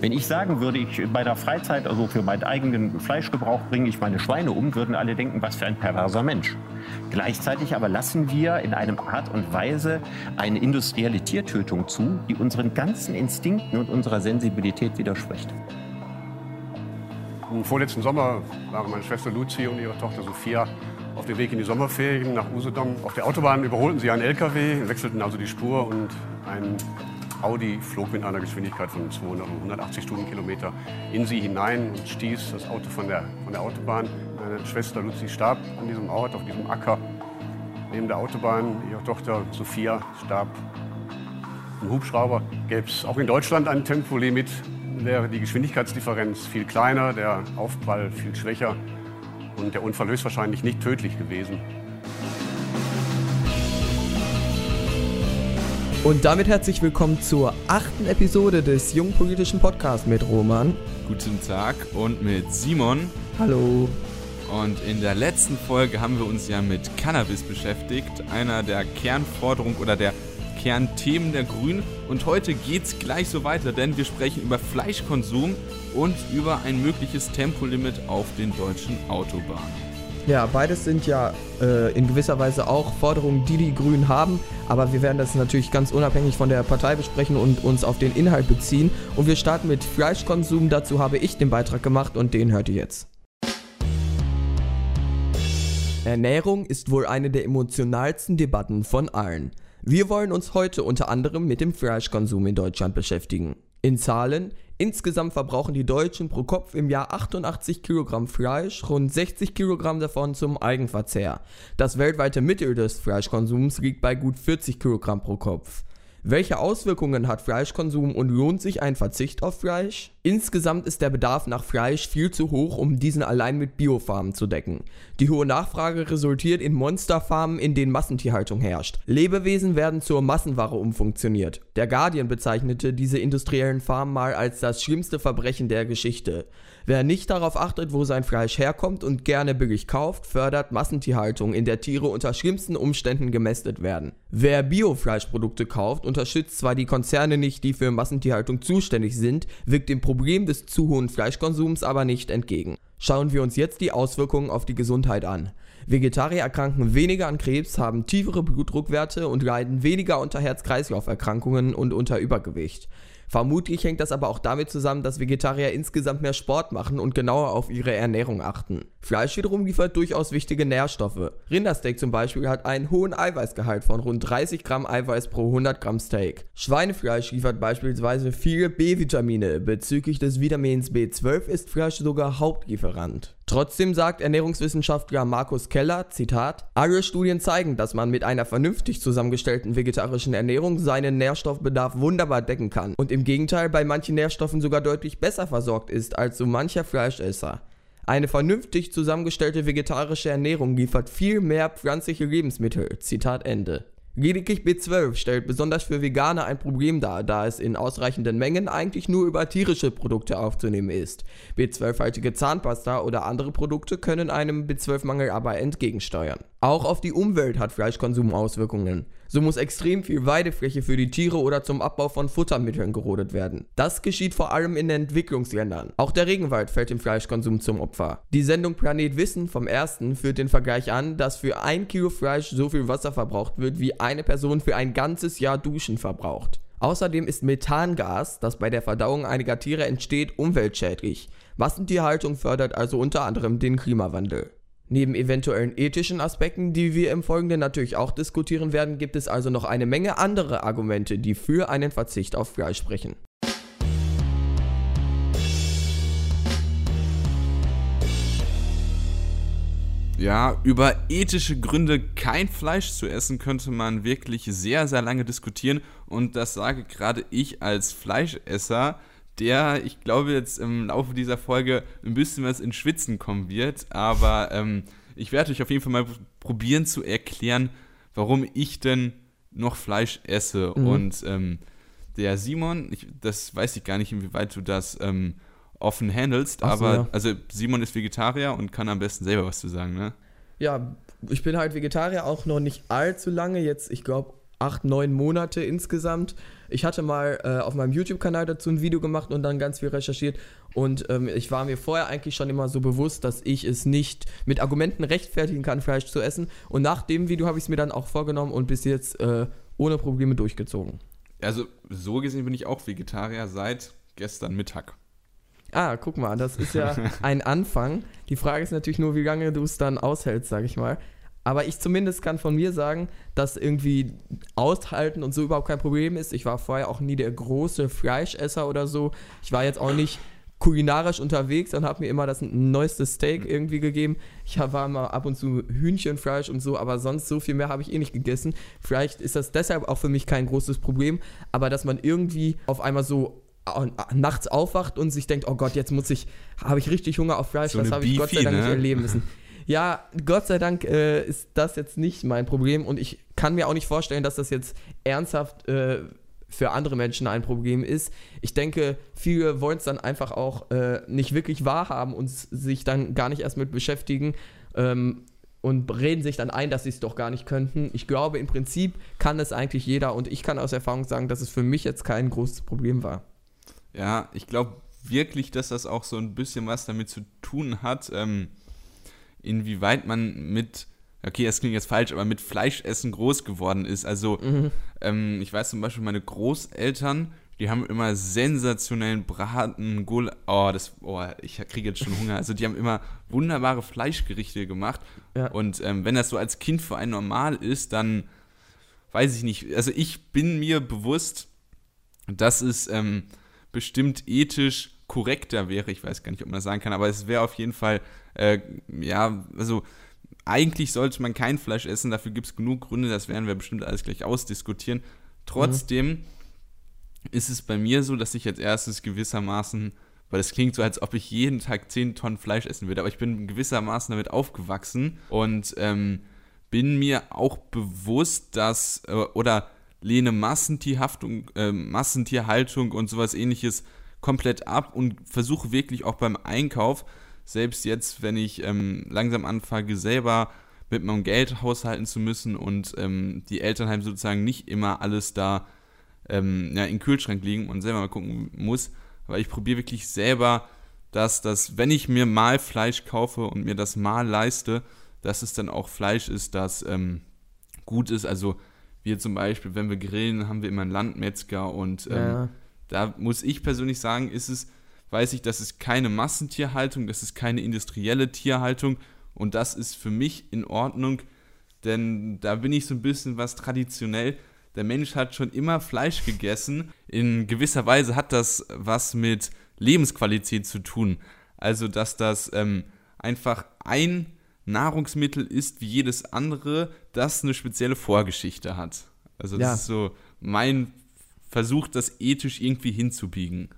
Wenn ich sagen würde, ich bei der Freizeit, also für meinen eigenen Fleischgebrauch bringe ich meine Schweine um, würden alle denken, was für ein perverser Mensch. Gleichzeitig aber lassen wir in einem Art und Weise eine industrielle Tiertötung zu, die unseren ganzen Instinkten und unserer Sensibilität widerspricht. Im vorletzten Sommer waren meine Schwester Luzi und ihre Tochter Sophia auf dem Weg in die Sommerferien nach Usedom. Auf der Autobahn überholten sie einen LKW, wechselten also die Spur und ein Audi flog mit einer Geschwindigkeit von 200 und 180 Stundenkilometer in sie hinein und stieß das Auto von der, von der Autobahn. Meine Schwester Luzi starb an diesem Ort, auf diesem Acker neben der Autobahn. Ihre Tochter Sophia starb im Hubschrauber. Gäbe es auch in Deutschland ein Tempolimit, wäre die Geschwindigkeitsdifferenz viel kleiner, der Aufprall viel schwächer und der Unfall höchstwahrscheinlich nicht tödlich gewesen. Und damit herzlich willkommen zur achten Episode des Jungpolitischen Podcasts mit Roman. Guten Tag und mit Simon. Hallo. Und in der letzten Folge haben wir uns ja mit Cannabis beschäftigt, einer der Kernforderungen oder der Kernthemen der Grünen. Und heute geht es gleich so weiter, denn wir sprechen über Fleischkonsum und über ein mögliches Tempolimit auf den deutschen Autobahnen. Ja, beides sind ja äh, in gewisser Weise auch Forderungen, die die Grünen haben, aber wir werden das natürlich ganz unabhängig von der Partei besprechen und uns auf den Inhalt beziehen. Und wir starten mit Fleischkonsum, dazu habe ich den Beitrag gemacht und den hört ihr jetzt. Ernährung ist wohl eine der emotionalsten Debatten von allen. Wir wollen uns heute unter anderem mit dem Fleischkonsum in Deutschland beschäftigen. In Zahlen, insgesamt verbrauchen die Deutschen pro Kopf im Jahr 88 Kilogramm Fleisch, rund 60 Kilogramm davon zum Eigenverzehr. Das weltweite Mittel des Fleischkonsums liegt bei gut 40 Kilogramm pro Kopf. Welche Auswirkungen hat Fleischkonsum und lohnt sich ein Verzicht auf Fleisch? Insgesamt ist der Bedarf nach Fleisch viel zu hoch, um diesen allein mit Biofarmen zu decken. Die hohe Nachfrage resultiert in Monsterfarmen, in denen Massentierhaltung herrscht. Lebewesen werden zur Massenware umfunktioniert. Der Guardian bezeichnete diese industriellen Farmen mal als das schlimmste Verbrechen der Geschichte. Wer nicht darauf achtet, wo sein Fleisch herkommt und gerne billig kauft, fördert Massentierhaltung, in der Tiere unter schlimmsten Umständen gemästet werden. Wer Biofleischprodukte kauft, unterstützt zwar die Konzerne nicht, die für Massentierhaltung zuständig sind, wirkt dem Problem des zu hohen Fleischkonsums aber nicht entgegen. Schauen wir uns jetzt die Auswirkungen auf die Gesundheit an. Vegetarier erkranken weniger an Krebs, haben tiefere Blutdruckwerte und leiden weniger unter Herz-Kreislauf-Erkrankungen und unter Übergewicht. Vermutlich hängt das aber auch damit zusammen, dass Vegetarier insgesamt mehr Sport machen und genauer auf ihre Ernährung achten. Fleisch wiederum liefert durchaus wichtige Nährstoffe. Rindersteak zum Beispiel hat einen hohen Eiweißgehalt von rund 30 Gramm Eiweiß pro 100 Gramm Steak. Schweinefleisch liefert beispielsweise viele B-Vitamine. Bezüglich des Vitamins B12 ist Fleisch sogar Hauptlieferant. Trotzdem sagt Ernährungswissenschaftler Markus Keller, Zitat, alle Studien zeigen, dass man mit einer vernünftig zusammengestellten vegetarischen Ernährung seinen Nährstoffbedarf wunderbar decken kann und im Gegenteil bei manchen Nährstoffen sogar deutlich besser versorgt ist als so mancher Fleischesser. Eine vernünftig zusammengestellte vegetarische Ernährung liefert viel mehr pflanzliche Lebensmittel. Zitat Ende. Lediglich B12 stellt besonders für Veganer ein Problem dar, da es in ausreichenden Mengen eigentlich nur über tierische Produkte aufzunehmen ist. B12-haltige Zahnpasta oder andere Produkte können einem B12-Mangel aber entgegensteuern. Auch auf die Umwelt hat Fleischkonsum Auswirkungen. So muss extrem viel Weidefläche für die Tiere oder zum Abbau von Futtermitteln gerodet werden. Das geschieht vor allem in Entwicklungsländern. Auch der Regenwald fällt dem Fleischkonsum zum Opfer. Die Sendung Planet Wissen vom ersten führt den Vergleich an, dass für ein Kilo Fleisch so viel Wasser verbraucht wird, wie eine Person für ein ganzes Jahr Duschen verbraucht. Außerdem ist Methangas, das bei der Verdauung einiger Tiere entsteht, umweltschädlich. Massentierhaltung fördert also unter anderem den Klimawandel. Neben eventuellen ethischen Aspekten, die wir im Folgenden natürlich auch diskutieren werden, gibt es also noch eine Menge andere Argumente, die für einen Verzicht auf Fleisch sprechen. Ja, über ethische Gründe, kein Fleisch zu essen, könnte man wirklich sehr, sehr lange diskutieren. Und das sage gerade ich als Fleischesser der, ich glaube, jetzt im Laufe dieser Folge ein bisschen was in Schwitzen kommen wird. Aber ähm, ich werde euch auf jeden Fall mal probieren zu erklären, warum ich denn noch Fleisch esse. Mhm. Und ähm, der Simon, ich, das weiß ich gar nicht, inwieweit du das ähm, offen handelst, so, aber ja. also Simon ist Vegetarier und kann am besten selber was zu sagen, ne? Ja, ich bin halt Vegetarier auch noch nicht allzu lange, jetzt, ich glaube, acht, neun Monate insgesamt. Ich hatte mal äh, auf meinem YouTube-Kanal dazu ein Video gemacht und dann ganz viel recherchiert. Und ähm, ich war mir vorher eigentlich schon immer so bewusst, dass ich es nicht mit Argumenten rechtfertigen kann, Fleisch zu essen. Und nach dem Video habe ich es mir dann auch vorgenommen und bis jetzt äh, ohne Probleme durchgezogen. Also so gesehen bin ich auch Vegetarier seit gestern Mittag. Ah, guck mal, das ist ja ein Anfang. Die Frage ist natürlich nur, wie lange du es dann aushältst, sag ich mal. Aber ich zumindest kann von mir sagen, dass irgendwie aushalten und so überhaupt kein Problem ist. Ich war vorher auch nie der große Fleischesser oder so. Ich war jetzt auch nicht kulinarisch unterwegs und habe mir immer das neueste Steak irgendwie gegeben. Ich war mal ab und zu Hühnchenfleisch und so, aber sonst so viel mehr habe ich eh nicht gegessen. Vielleicht ist das deshalb auch für mich kein großes Problem, aber dass man irgendwie auf einmal so nachts aufwacht und sich denkt, oh Gott, jetzt muss ich, habe ich richtig Hunger auf Fleisch, so das habe ich Gott sei Dank ne? nicht erleben müssen. Ja, Gott sei Dank äh, ist das jetzt nicht mein Problem und ich kann mir auch nicht vorstellen, dass das jetzt ernsthaft äh, für andere Menschen ein Problem ist. Ich denke, viele wollen es dann einfach auch äh, nicht wirklich wahrhaben und sich dann gar nicht erst mit beschäftigen ähm, und reden sich dann ein, dass sie es doch gar nicht könnten. Ich glaube, im Prinzip kann es eigentlich jeder und ich kann aus Erfahrung sagen, dass es für mich jetzt kein großes Problem war. Ja, ich glaube wirklich, dass das auch so ein bisschen was damit zu tun hat, ähm, inwieweit man mit, okay, das klingt jetzt falsch, aber mit Fleischessen groß geworden ist. Also, mhm. ähm, ich weiß zum Beispiel, meine Großeltern, die haben immer sensationellen Braten, Gul oh, das, oh, ich kriege jetzt schon Hunger. Also, die haben immer wunderbare Fleischgerichte gemacht. Ja. Und ähm, wenn das so als Kind für einen normal ist, dann weiß ich nicht. Also, ich bin mir bewusst, dass es ähm, bestimmt ethisch korrekter wäre. Ich weiß gar nicht, ob man das sagen kann, aber es wäre auf jeden Fall, äh, ja, also eigentlich sollte man kein Fleisch essen, dafür gibt es genug Gründe, das werden wir bestimmt alles gleich ausdiskutieren. Trotzdem mhm. ist es bei mir so, dass ich als erstes gewissermaßen, weil es klingt so, als ob ich jeden Tag 10 Tonnen Fleisch essen würde, aber ich bin gewissermaßen damit aufgewachsen und ähm, bin mir auch bewusst, dass, äh, oder lehne Massentierhaftung, äh, Massentierhaltung und sowas ähnliches komplett ab und versuche wirklich auch beim Einkauf, selbst jetzt, wenn ich ähm, langsam anfange, selber mit meinem Geld haushalten zu müssen und ähm, die Eltern halt sozusagen nicht immer alles da ähm, ja, den Kühlschrank liegen und selber mal gucken muss, weil ich probiere wirklich selber, dass das, wenn ich mir mal Fleisch kaufe und mir das mal leiste, dass es dann auch Fleisch ist, das ähm, gut ist. Also wir zum Beispiel, wenn wir grillen, haben wir immer einen Landmetzger und ähm, ja. Da muss ich persönlich sagen, ist es, weiß ich, das ist keine Massentierhaltung, das ist keine industrielle Tierhaltung und das ist für mich in Ordnung, denn da bin ich so ein bisschen was traditionell. Der Mensch hat schon immer Fleisch gegessen. In gewisser Weise hat das was mit Lebensqualität zu tun. Also, dass das ähm, einfach ein Nahrungsmittel ist wie jedes andere, das eine spezielle Vorgeschichte hat. Also das ja. ist so mein Versuch, das ethisch irgendwie hinzubiegen.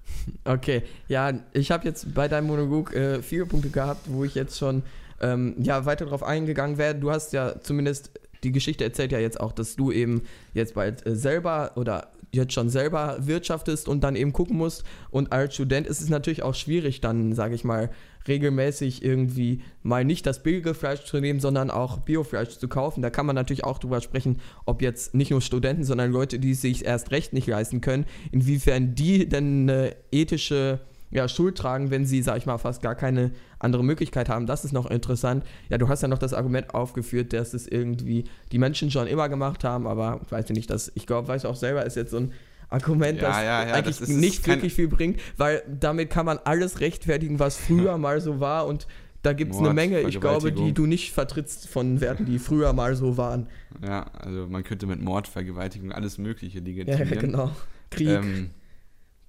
Okay, ja, ich habe jetzt bei deinem Monolog äh, viele Punkte gehabt, wo ich jetzt schon ähm, ja, weiter darauf eingegangen werde. Du hast ja zumindest die Geschichte erzählt ja jetzt auch, dass du eben jetzt bald äh, selber oder jetzt schon selber wirtschaftest und dann eben gucken musst. Und als Student ist es natürlich auch schwierig, dann, sage ich mal, regelmäßig irgendwie mal nicht das billige Fleisch zu nehmen, sondern auch Biofleisch zu kaufen. Da kann man natürlich auch drüber sprechen, ob jetzt nicht nur Studenten, sondern Leute, die es sich erst recht nicht leisten können, inwiefern die denn eine ethische ja, Schuld tragen, wenn sie, sag ich mal, fast gar keine andere Möglichkeit haben. Das ist noch interessant. Ja, du hast ja noch das Argument aufgeführt, dass es irgendwie die Menschen schon immer gemacht haben, aber ich weiß nicht, dass ich glaube, weiß auch selber, ist jetzt so ein Argument, ja, das ja, ja, eigentlich das nicht wirklich viel bringt, weil damit kann man alles rechtfertigen, was früher mal so war und da gibt es eine Menge, ich glaube, die du nicht vertrittst von Werten, die früher mal so waren. Ja, also man könnte mit Mord, Vergewaltigung alles Mögliche legitimieren. Ja, genau. Krieg. Ähm,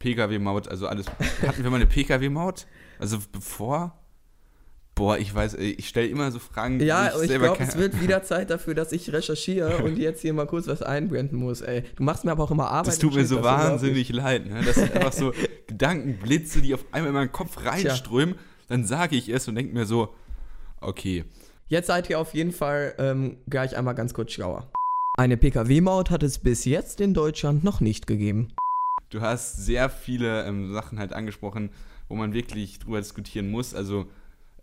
Pkw-Maut, also alles. Hatten wir mal eine Pkw-Maut? Also bevor? Boah, ich weiß, ich stelle immer so Fragen. Ja, ich, ich glaube, es wird wieder Zeit dafür, dass ich recherchiere und jetzt hier mal kurz was einblenden muss. Ey, du machst mir aber auch immer Arbeit. Das tut mir so wahnsinnig leid. Ne? Das sind einfach so Gedankenblitze, die auf einmal in meinen Kopf reinströmen. Tja. Dann sage ich es und denke mir so, okay. Jetzt seid ihr auf jeden Fall ähm, gleich einmal ganz kurz schlauer. Eine Pkw-Maut hat es bis jetzt in Deutschland noch nicht gegeben. Du hast sehr viele ähm, Sachen halt angesprochen, wo man wirklich drüber diskutieren muss. Also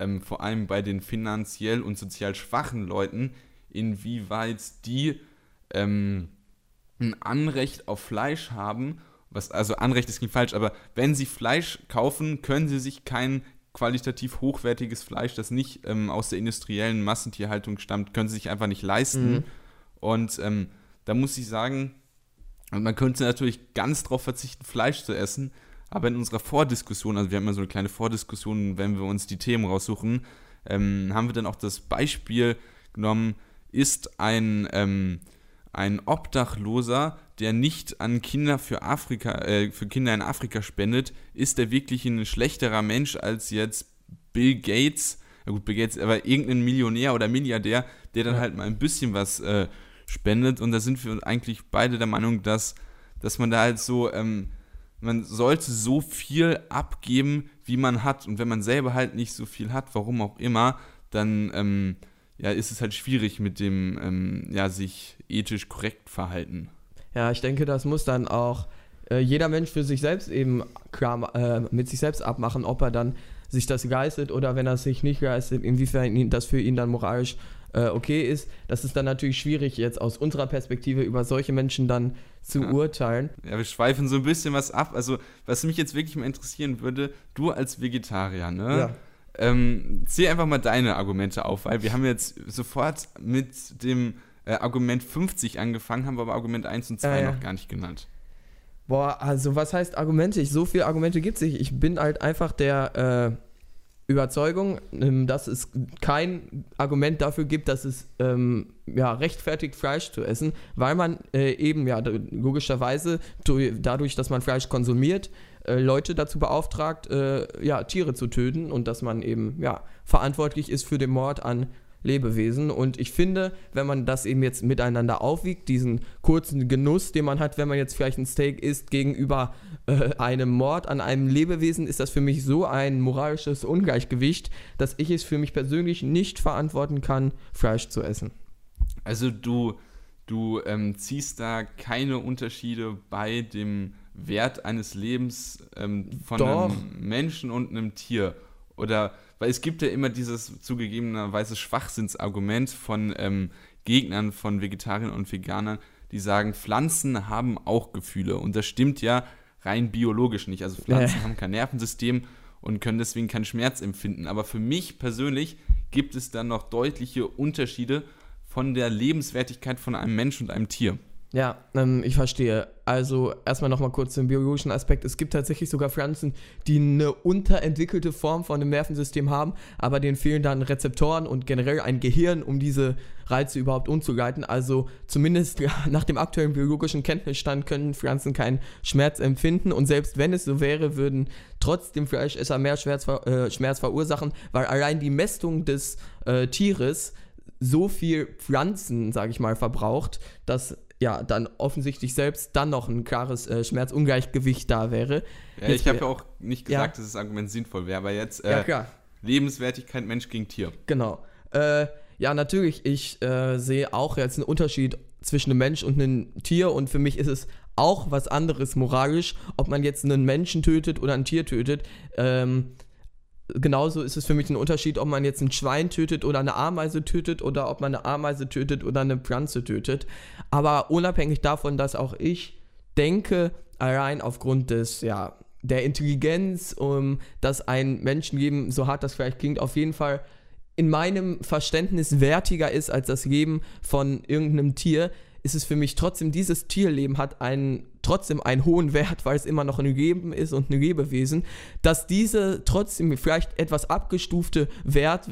ähm, vor allem bei den finanziell und sozial schwachen Leuten, inwieweit die ähm, ein Anrecht auf Fleisch haben, was, also Anrecht ist nicht falsch, aber wenn sie Fleisch kaufen, können sie sich kein qualitativ hochwertiges Fleisch, das nicht ähm, aus der industriellen Massentierhaltung stammt, können sie sich einfach nicht leisten. Mhm. Und ähm, da muss ich sagen, man könnte natürlich ganz darauf verzichten, Fleisch zu essen, aber in unserer Vordiskussion, also wir haben ja so eine kleine Vordiskussion, wenn wir uns die Themen raussuchen, ähm, haben wir dann auch das Beispiel genommen, ist ein, ähm, ein Obdachloser, der nicht an Kinder für Afrika, äh, für Kinder in Afrika spendet, ist der wirklich ein schlechterer Mensch als jetzt Bill Gates, ja gut, Bill Gates, aber irgendein Millionär oder Milliardär, der dann ja. halt mal ein bisschen was äh, spendet. Und da sind wir eigentlich beide der Meinung, dass, dass man da halt so, ähm, man sollte so viel abgeben, wie man hat. Und wenn man selber halt nicht so viel hat, warum auch immer, dann ähm, ja, ist es halt schwierig mit dem ähm, ja, sich ethisch korrekt verhalten. Ja, ich denke, das muss dann auch äh, jeder Mensch für sich selbst eben äh, mit sich selbst abmachen, ob er dann sich das leistet oder wenn er sich nicht leistet, inwiefern das für ihn dann moralisch äh, okay ist. Das ist dann natürlich schwierig, jetzt aus unserer Perspektive über solche Menschen dann zu ja. urteilen. Ja, wir schweifen so ein bisschen was ab. Also, was mich jetzt wirklich mal interessieren würde, du als Vegetarier, ne? Ja. Ähm, zähl einfach mal deine Argumente auf, weil wir haben jetzt sofort mit dem äh, Argument 50 angefangen, haben wir aber Argument 1 und 2 äh, noch gar nicht genannt. Boah, also was heißt Argumente? Ich, so viele Argumente gibt es nicht. Ich bin halt einfach der äh, Überzeugung, ähm, dass es kein Argument dafür gibt, dass es ähm, ja, rechtfertigt, Fleisch zu essen, weil man äh, eben ja logischerweise dadurch, dass man Fleisch konsumiert, äh, Leute dazu beauftragt, äh, ja, Tiere zu töten und dass man eben ja, verantwortlich ist für den Mord an Lebewesen. Und ich finde, wenn man das eben jetzt miteinander aufwiegt, diesen kurzen Genuss, den man hat, wenn man jetzt vielleicht ein Steak isst, gegenüber äh, einem Mord an einem Lebewesen, ist das für mich so ein moralisches Ungleichgewicht, dass ich es für mich persönlich nicht verantworten kann, Fleisch zu essen. Also du, du ähm, ziehst da keine Unterschiede bei dem Wert eines Lebens ähm, von Doch. einem Menschen und einem Tier. Oder weil es gibt ja immer dieses zugegebenerweise Schwachsinnsargument von ähm, Gegnern von Vegetariern und Veganern, die sagen, Pflanzen haben auch Gefühle. Und das stimmt ja rein biologisch nicht. Also Pflanzen ja. haben kein Nervensystem und können deswegen keinen Schmerz empfinden. Aber für mich persönlich gibt es dann noch deutliche Unterschiede von der Lebenswertigkeit von einem Mensch und einem Tier. Ja, ähm, ich verstehe. Also erstmal nochmal kurz zum biologischen Aspekt. Es gibt tatsächlich sogar Pflanzen, die eine unterentwickelte Form von einem Nervensystem haben, aber denen fehlen dann Rezeptoren und generell ein Gehirn, um diese Reize überhaupt umzuleiten. Also zumindest nach dem aktuellen biologischen Kenntnisstand können Pflanzen keinen Schmerz empfinden und selbst wenn es so wäre, würden trotzdem Fleischesser mehr Schmerz, äh, Schmerz verursachen, weil allein die Mästung des äh, Tieres so viel Pflanzen, sage ich mal, verbraucht, dass ja, dann offensichtlich selbst dann noch ein klares äh, Schmerzungleichgewicht da wäre. Ja, jetzt, ich habe ja auch nicht gesagt, ja. dass das Argument sinnvoll wäre, aber jetzt äh, ja, Lebenswertigkeit Mensch gegen Tier. Genau. Äh, ja, natürlich, ich äh, sehe auch jetzt einen Unterschied zwischen einem Mensch und einem Tier und für mich ist es auch was anderes moralisch, ob man jetzt einen Menschen tötet oder ein Tier tötet. Ähm, genauso ist es für mich ein Unterschied, ob man jetzt ein Schwein tötet oder eine Ameise tötet oder ob man eine Ameise tötet oder eine Pflanze tötet. Aber unabhängig davon, dass auch ich denke, allein aufgrund des, ja, der Intelligenz, um, dass ein Menschenleben, so hart das vielleicht klingt, auf jeden Fall in meinem Verständnis wertiger ist als das Leben von irgendeinem Tier, ist es für mich trotzdem, dieses Tierleben hat einen, trotzdem einen hohen Wert, weil es immer noch ein Leben ist und ein Lebewesen, dass diese trotzdem vielleicht etwas abgestufte Wert,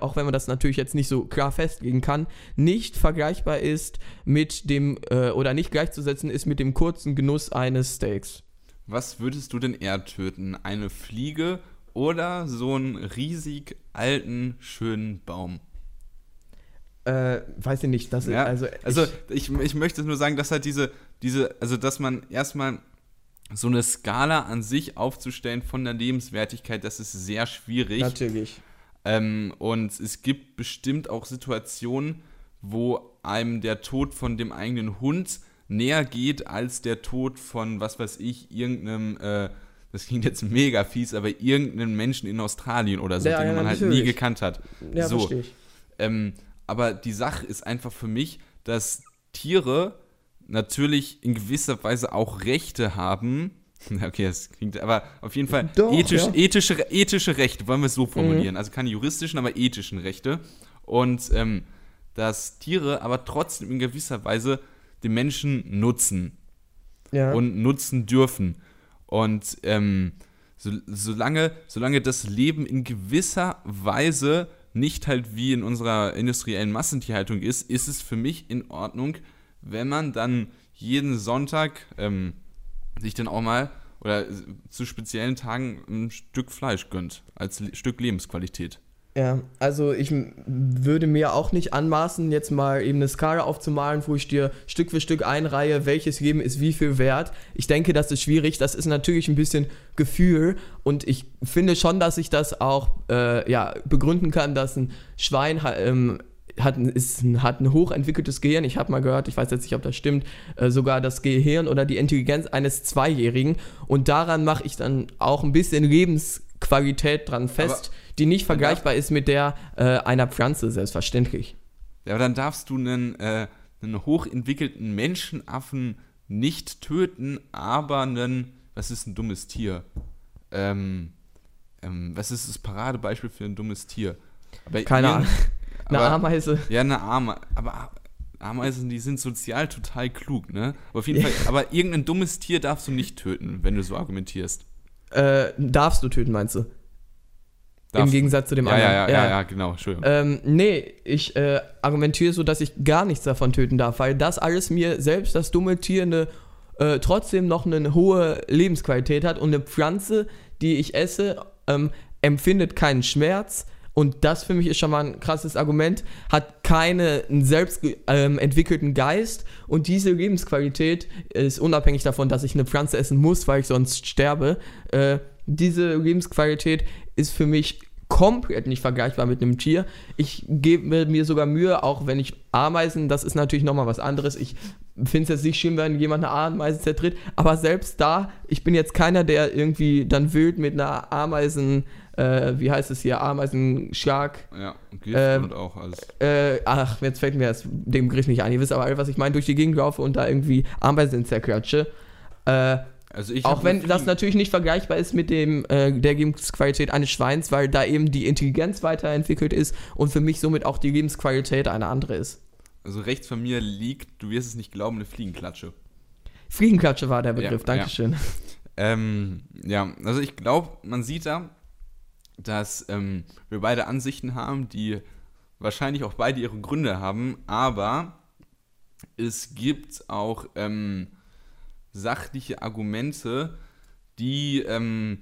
auch wenn man das natürlich jetzt nicht so klar festlegen kann, nicht vergleichbar ist mit dem, äh, oder nicht gleichzusetzen ist mit dem kurzen Genuss eines Steaks. Was würdest du denn eher töten? Eine Fliege oder so einen riesig alten, schönen Baum? Äh, weiß ich nicht. Das ja, also, also ich, ich möchte nur sagen, dass halt diese, diese, also dass man erstmal so eine Skala an sich aufzustellen von der Lebenswertigkeit, das ist sehr schwierig. Natürlich. Ähm, und es gibt bestimmt auch Situationen, wo einem der Tod von dem eigenen Hund näher geht als der Tod von, was weiß ich, irgendeinem, äh, das klingt jetzt mega fies, aber irgendeinem Menschen in Australien oder so, ja, den ja, man halt nie gekannt hat. Ja, so. verstehe ich. Ähm, aber die Sache ist einfach für mich, dass Tiere natürlich in gewisser Weise auch Rechte haben. Okay, das klingt aber auf jeden Fall Doch, ethisch, ja. ethische, ethische Rechte, wollen wir es so formulieren. Also keine juristischen, aber ethischen Rechte. Und ähm, dass Tiere aber trotzdem in gewisser Weise den Menschen nutzen Ja. und nutzen dürfen. Und ähm, so, solange, solange das Leben in gewisser Weise nicht halt wie in unserer industriellen Massentierhaltung ist, ist es für mich in Ordnung, wenn man dann jeden Sonntag ähm, sich dann auch mal oder zu speziellen Tagen ein Stück Fleisch gönnt, als Le Stück Lebensqualität. Ja, also ich würde mir auch nicht anmaßen, jetzt mal eben eine Skala aufzumalen, wo ich dir Stück für Stück einreihe, welches Leben ist wie viel wert. Ich denke, das ist schwierig. Das ist natürlich ein bisschen Gefühl und ich finde schon, dass ich das auch äh, ja, begründen kann, dass ein Schwein ähm, hat, ist, hat ein hochentwickeltes Gehirn. Ich habe mal gehört, ich weiß jetzt nicht, ob das stimmt, äh, sogar das Gehirn oder die Intelligenz eines Zweijährigen. Und daran mache ich dann auch ein bisschen Lebensqualität dran fest, die nicht vergleichbar ist mit der äh, einer Pflanze, selbstverständlich. Ja, aber dann darfst du einen, äh, einen hochentwickelten Menschenaffen nicht töten, aber einen, was ist ein dummes Tier? Ähm, ähm, was ist das Paradebeispiel für ein dummes Tier? Aber Keine Ahnung. Eine aber- Ameise. Ja, eine Ameise. Aber Ameisen, die sind sozial total klug, ne? Aber auf jeden Fall, aber irgendein dummes Tier darfst du nicht töten, wenn du so argumentierst. Äh, darfst du töten, meinst du? Im Darfst du. Gegensatz zu dem ja, anderen. Ja, ja, ja, ja, genau, Entschuldigung. Ähm, nee, ich äh, argumentiere so, dass ich gar nichts davon töten darf, weil das alles mir selbst, das dumme Tier, eine, äh, trotzdem noch eine hohe Lebensqualität hat und eine Pflanze, die ich esse, ähm, empfindet keinen Schmerz. Und das für mich ist schon mal ein krasses Argument, hat keinen selbst ähm, entwickelten Geist und diese Lebensqualität ist unabhängig davon, dass ich eine Pflanze essen muss, weil ich sonst sterbe. Äh, diese Lebensqualität ist für mich komplett nicht vergleichbar mit einem Tier. Ich gebe mir sogar Mühe, auch wenn ich Ameisen, das ist natürlich nochmal was anderes. Ich finde es jetzt nicht schlimm, wenn jemand eine Ameise zertritt, aber selbst da, ich bin jetzt keiner, der irgendwie dann wild mit einer Ameisen, äh, wie heißt es hier, Ameisenschlag, ja, und Gift ähm, und auch alles. äh, ach, jetzt fällt mir das dem Begriff nicht ein. Ihr wisst aber alle, was ich meine, durch die Gegend laufe und da irgendwie Ameisen zerklatsche. Äh, Also ich auch wenn das natürlich nicht vergleichbar ist mit dem äh, der Lebensqualität eines Schweins, weil da eben die Intelligenz weiterentwickelt ist und für mich somit auch die Lebensqualität eine andere ist. Also rechts von mir liegt, du wirst es nicht glauben, eine Fliegenklatsche. Fliegenklatsche war der Begriff, Ja, Dankeschön. Ähm, ja, also ich glaube, man sieht da, dass ähm, wir beide Ansichten haben, die wahrscheinlich auch beide ihre Gründe haben, aber es gibt auch ähm, sachliche Argumente, die ähm,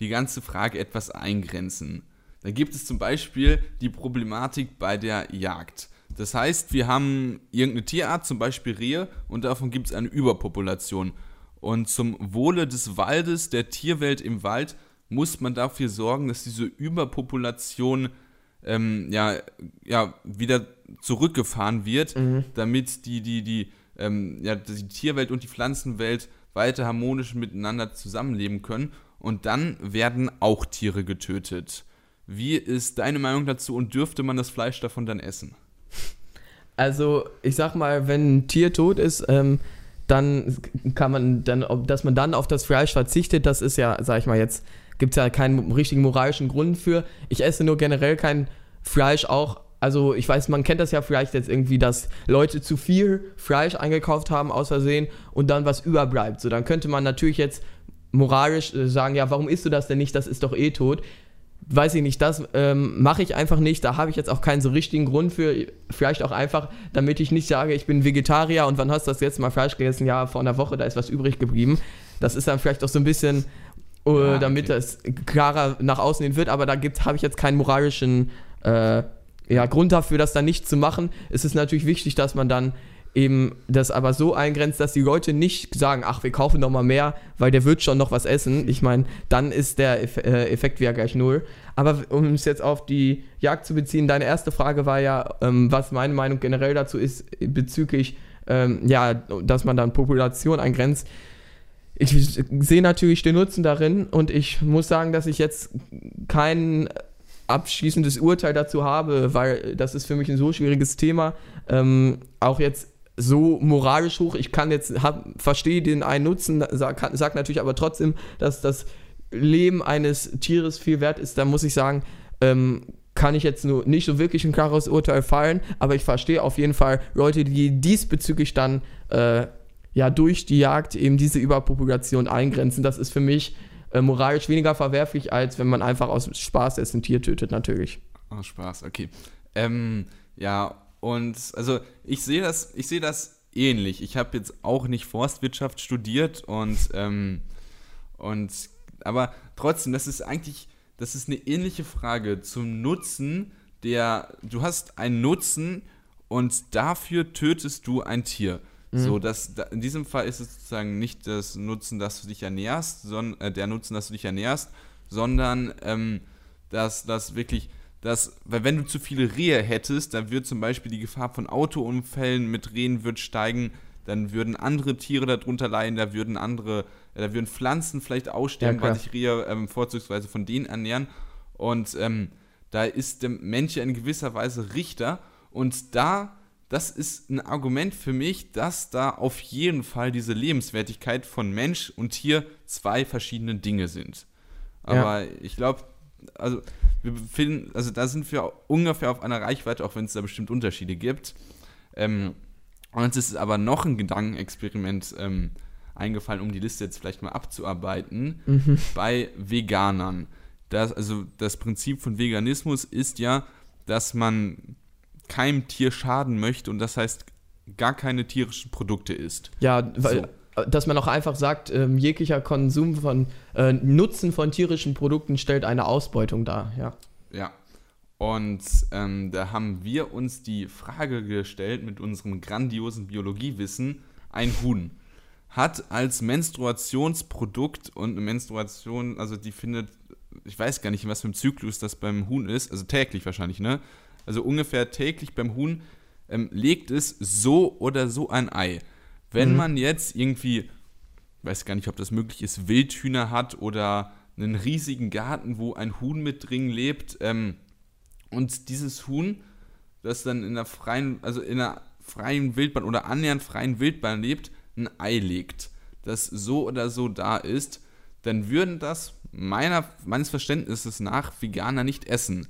die ganze Frage etwas eingrenzen. Da gibt es zum Beispiel die Problematik bei der Jagd. Das heißt, wir haben irgendeine Tierart, zum Beispiel Rehe, und davon gibt es eine Überpopulation. Und zum Wohle des Waldes, der Tierwelt im Wald, muss man dafür sorgen, dass diese Überpopulation ähm, ja, ja, wieder zurückgefahren wird, damit die, die, die, ähm, ja, die Tierwelt und die Pflanzenwelt weiter harmonisch miteinander zusammenleben können. Und dann werden auch Tiere getötet. Wie ist deine Meinung dazu und dürfte man das Fleisch davon dann essen? Also, ich sag mal, wenn ein Tier tot ist, ähm, dann kann man dann, ob, dass man dann auf das Fleisch verzichtet, das ist ja, sag ich mal jetzt, gibt es ja keinen richtigen moralischen Grund für. Ich esse nur generell kein Fleisch auch. Also ich weiß, man kennt das ja vielleicht jetzt irgendwie, dass Leute zu viel Fleisch eingekauft haben aus Versehen und dann was überbleibt. So, dann könnte man natürlich jetzt moralisch äh, sagen, ja, warum isst du das denn nicht? Das ist doch eh tot. Weiß ich nicht, das ähm, mache ich einfach nicht. Da habe ich jetzt auch keinen so richtigen Grund für. Vielleicht auch einfach, damit ich nicht sage, ich bin Vegetarier und wann hast du das letzte Mal Fleisch gegessen? Ja, vor einer Woche, da ist was übrig geblieben. Das ist dann vielleicht auch so ein bisschen, Ja, damit okay. das klarer nach außen hin wird, aber da habe ich jetzt keinen moralischen äh, ja, Grund dafür, das dann nicht zu machen. Es ist natürlich wichtig, dass man dann eben das aber so eingrenzt, dass die Leute nicht sagen, ach, wir kaufen noch mal mehr, weil der wird schon noch was essen. Ich meine, dann ist der Eff äh, Effekt wieder gleich null. Aber um es jetzt auf die Jagd zu beziehen, deine erste Frage war ja, ähm, was meine Meinung generell dazu ist bezüglich, ähm, ja, dass man dann Population eingrenzt. Ich sehe natürlich den Nutzen darin und ich muss sagen, dass ich jetzt kein abschließendes Urteil dazu habe, weil das ist für mich ein so schwieriges Thema. Ähm, auch jetzt so moralisch hoch. Ich kann jetzt, verstehe den einen Nutzen, sag, sag natürlich aber trotzdem, dass das Leben eines Tieres viel wert ist. Da muss ich sagen, ähm, kann ich jetzt nur nicht so wirklich ein klares Urteil fallen, aber ich verstehe auf jeden Fall Leute, die diesbezüglich dann äh, ja durch die Jagd eben diese Überpopulation eingrenzen. Das ist für mich äh, moralisch weniger verwerflich, als wenn man einfach aus Spaß jetzt ein Tier tötet, natürlich. Aus Spaß, okay. Ähm, ja, und also ich sehe das, ich sehe das ähnlich. Ich habe jetzt auch nicht Forstwirtschaft studiert und, ähm, und aber trotzdem, das ist eigentlich das ist eine ähnliche Frage zum Nutzen, der, du hast einen Nutzen und dafür tötest du ein Tier. Mhm. So, das, da, in diesem Fall ist es sozusagen nicht das Nutzen, dass du dich ernährst, sondern äh, der Nutzen, dass du dich ernährst, sondern ähm, dass das wirklich, dass, weil wenn du zu viele Rehe hättest, dann wird zum Beispiel die Gefahr von Autounfällen mit Rehen wird steigen, dann würden andere Tiere darunter leiden, da würden andere da würden Pflanzen vielleicht aussterben, ja, weil sich Rehe ähm, vorzugsweise von denen ernähren. Und ähm, da ist der Mensch ja in gewisser Weise Richter. Und da, das ist ein Argument für mich, dass da auf jeden Fall diese Lebenswertigkeit von Mensch und Tier zwei verschiedene Dinge sind. Aber ja. ich glaube, also wir befinden, also da sind wir ungefähr auf einer Reichweite, auch wenn es da bestimmt Unterschiede gibt. Ähm, und es ist aber noch ein Gedankenexperiment ähm, eingefallen, um die Liste jetzt vielleicht mal abzuarbeiten, mhm. bei Veganern. Das, also das Prinzip von Veganismus ist ja, dass man keinem Tier schaden möchte und das heißt gar keine tierischen Produkte isst. Ja, weil so. dass man auch einfach sagt, ähm, jeglicher Konsum von äh, Nutzen von tierischen Produkten stellt eine Ausbeutung dar, ja. Ja. Und ähm, da haben wir uns die Frage gestellt mit unserem grandiosen Biologiewissen, ein Huhn hat als Menstruationsprodukt und eine Menstruation, also die findet, ich weiß gar nicht, in was für einem Zyklus das beim Huhn ist, also täglich wahrscheinlich, ne? Also ungefähr täglich beim Huhn ähm, legt es so oder so ein Ei. Wenn mhm. man jetzt irgendwie, weiß gar nicht, ob das möglich ist, Wildhühner hat oder einen riesigen Garten, wo ein Huhn mit drin lebt, ähm, und dieses Huhn, das dann in der freien, also in der freien Wildbahn oder annähernd freien Wildbahn lebt, ein Ei legt, das so oder so da ist, dann würden das meiner, meines Verständnisses nach Veganer nicht essen.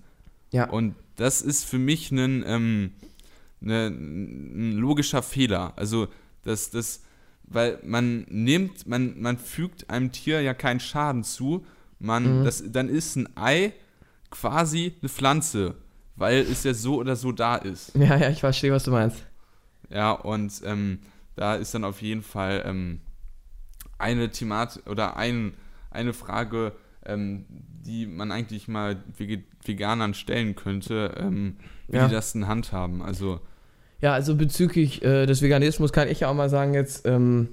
Ja. Und das ist für mich ein, ähm, ne, ein logischer Fehler. Also, dass das, weil man nimmt, man, man fügt einem Tier ja keinen Schaden zu. Man, mhm. das, dann ist ein Ei quasi eine Pflanze, weil es ja so oder so da ist. Ja, ja, ich verstehe, was du meinst. Ja, und ähm, da ist dann auf jeden Fall ähm, eine Thematik oder ein, eine Frage, ähm, die man eigentlich mal Veganern stellen könnte, ähm, wie ja. die das in Hand haben. Also ja, also bezüglich äh, des Veganismus kann ich ja auch mal sagen, jetzt ähm,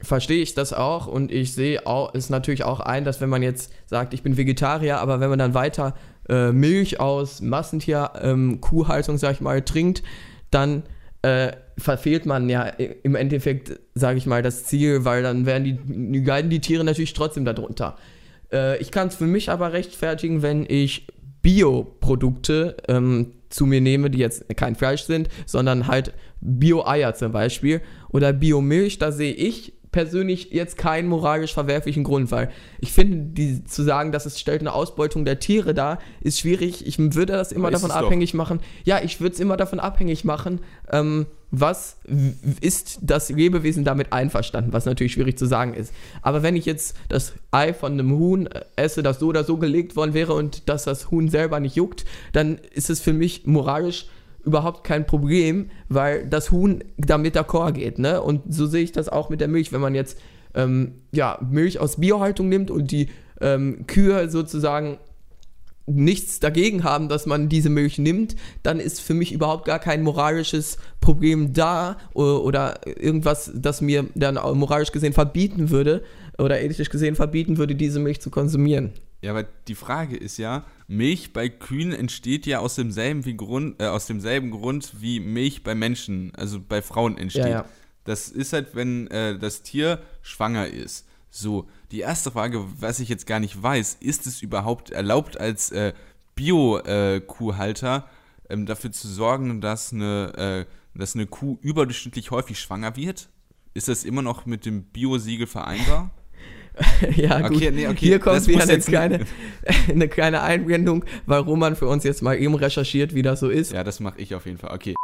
verstehe ich das auch und ich sehe auch, ist natürlich auch ein, dass wenn man jetzt sagt, ich bin Vegetarier, aber wenn man dann weiter äh, Milch aus Massentier-Kuhhaltung, ähm, sag ich mal, trinkt, dann äh, verfehlt man ja im Endeffekt, sage ich mal, das Ziel, weil dann werden die, leiden die Tiere natürlich trotzdem darunter. Äh, ich kann es für mich aber rechtfertigen, wenn ich Bioprodukte ähm, zu mir nehme, die jetzt kein Fleisch sind, sondern halt Bio-Eier zum Beispiel oder Biomilch, da sehe ich persönlich jetzt keinen moralisch verwerflichen Grund, weil ich finde, die, zu sagen, dass es stellt eine Ausbeutung der Tiere dar, ist schwierig. Ich würde das immer davon abhängig doch. machen. Ja, ich würde es immer davon abhängig machen, ähm, was ist das Lebewesen damit einverstanden, was natürlich schwierig zu sagen ist. Aber wenn ich jetzt das Ei von einem Huhn esse, das so oder so gelegt worden wäre und dass das Huhn selber nicht juckt, dann ist es für mich moralisch überhaupt kein Problem, weil das Huhn damit d'accord geht. Ne? Und so sehe ich das auch mit der Milch. Wenn man jetzt ähm, ja, Milch aus Biohaltung nimmt und die ähm, Kühe sozusagen nichts dagegen haben, dass man diese Milch nimmt, dann ist für mich überhaupt gar kein moralisches Problem da oder, irgendwas, das mir dann moralisch gesehen verbieten würde oder ethisch gesehen verbieten würde, diese Milch zu konsumieren. Ja, aber die Frage ist ja, Milch bei Kühen entsteht ja aus demselben, wie Grund, äh, aus demselben Grund wie Milch bei Menschen, also bei Frauen entsteht. Ja, ja. Das ist halt, wenn äh, das Tier schwanger ist. So, die erste Frage, was ich jetzt gar nicht weiß, ist es überhaupt erlaubt als äh, Bio-Kuhhalter ähm, dafür zu sorgen, dass eine, äh, dass eine Kuh überdurchschnittlich häufig schwanger wird? Ist das immer noch mit dem Bio-Siegel vereinbar? ja, gut. Okay, nee, okay. Hier kommt wieder eine kleine, eine kleine Einblendung, weil Roman für uns jetzt mal eben recherchiert, wie das so ist. Ja, das mache ich auf jeden Fall. Okay.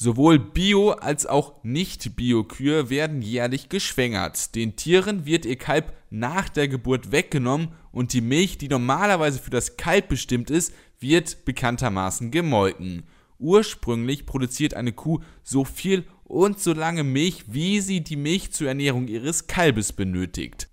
Sowohl Bio- als auch Nicht-Bio-Kühe werden jährlich geschwängert. Den Tieren wird ihr Kalb nach der Geburt weggenommen und die Milch, die normalerweise für das Kalb bestimmt ist, wird bekanntermaßen gemolken. Ursprünglich produziert eine Kuh so viel und so lange Milch, wie sie die Milch zur Ernährung ihres Kalbes benötigt.